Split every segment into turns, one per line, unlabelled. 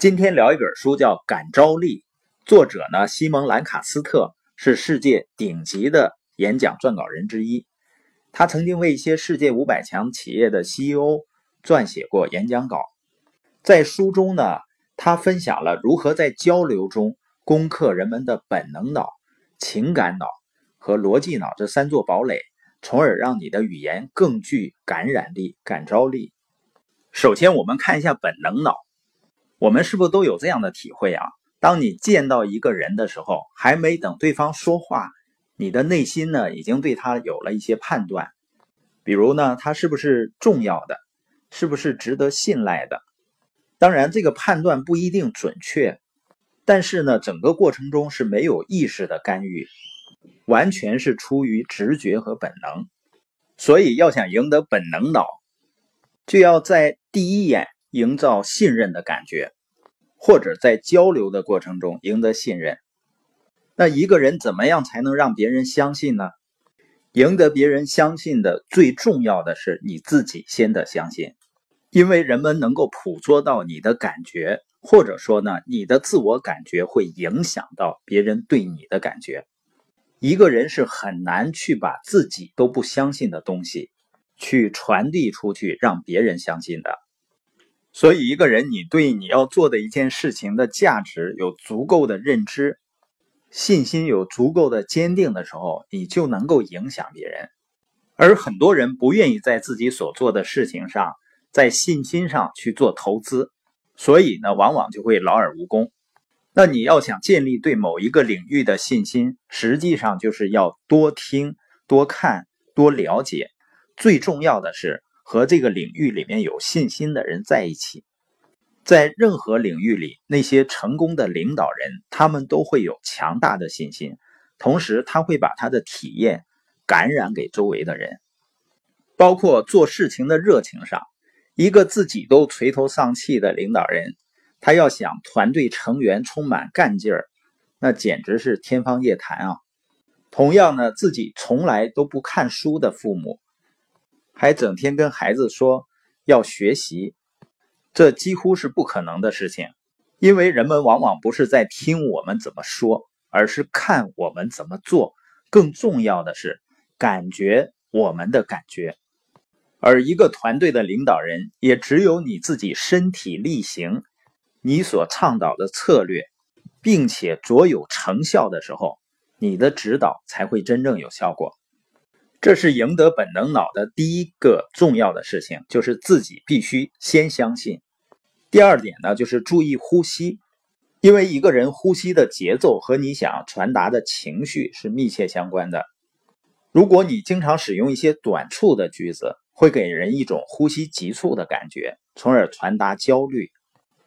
今天聊一本书，叫《感召力》，作者呢西蒙兰卡斯特是世界顶级的演讲撰稿人之一。他曾经为一些世界五百强企业的 CEO 撰写过演讲稿。在书中呢，他分享了如何在交流中攻克人们的本能脑、情感脑和逻辑脑这三座堡垒，从而让你的语言更具感染力、感召力。首先，我们看一下本能脑。我们是不是都有这样的体会啊？当你见到一个人的时候，还没等对方说话，你的内心呢已经对他有了一些判断。比如呢，他是不是重要的，是不是值得信赖的？当然，这个判断不一定准确，但是呢，整个过程中是没有意识的干预，完全是出于直觉和本能。所以，要想赢得本能脑，就要在第一眼。营造信任的感觉，或者在交流的过程中赢得信任。那一个人怎么样才能让别人相信呢？赢得别人相信的最重要的是你自己先得相信，因为人们能够捕捉到你的感觉，或者说呢，你的自我感觉会影响到别人对你的感觉。一个人是很难去把自己都不相信的东西去传递出去，让别人相信的。所以，一个人你对你要做的一件事情的价值有足够的认知，信心有足够的坚定的时候，你就能够影响别人。而很多人不愿意在自己所做的事情上，在信心上去做投资，所以呢，往往就会劳而无功。那你要想建立对某一个领域的信心，实际上就是要多听、多看、多了解，最重要的是。和这个领域里面有信心的人在一起，在任何领域里，那些成功的领导人，他们都会有强大的信心，同时他会把他的体验感染给周围的人。包括做事情的热情上，一个自己都垂头丧气的领导人，他要想团队成员充满干劲儿，那简直是天方夜谭啊！同样呢，自己从来都不看书的父母。还整天跟孩子说要学习，这几乎是不可能的事情，因为人们往往不是在听我们怎么说，而是看我们怎么做。更重要的是，感觉我们的感觉。而一个团队的领导人，也只有你自己身体力行，你所倡导的策略，并且卓有成效的时候，你的指导才会真正有效果。这是赢得本能脑的第一个重要的事情，就是自己必须先相信。第二点呢，就是注意呼吸，因为一个人呼吸的节奏和你想传达的情绪是密切相关的。如果你经常使用一些短促的句子，会给人一种呼吸急促的感觉，从而传达焦虑。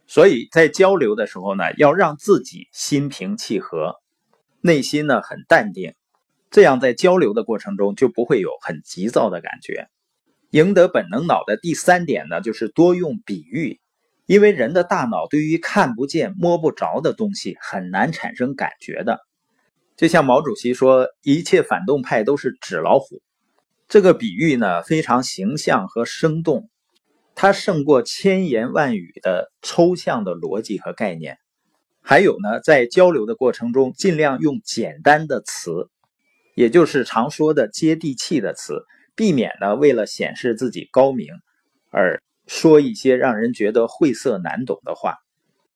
所以在交流的时候呢，要让自己心平气和，内心呢很淡定。这样在交流的过程中就不会有很急躁的感觉。赢得本能脑的第三点呢，就是多用比喻，因为人的大脑对于看不见、摸不着的东西很难产生感觉的。就像毛主席说：“一切反动派都是纸老虎。”这个比喻呢非常形象和生动，它胜过千言万语的抽象的逻辑和概念。还有呢，在交流的过程中，尽量用简单的词。也就是常说的接地气的词，避免呢为了显示自己高明而说一些让人觉得晦涩难懂的话。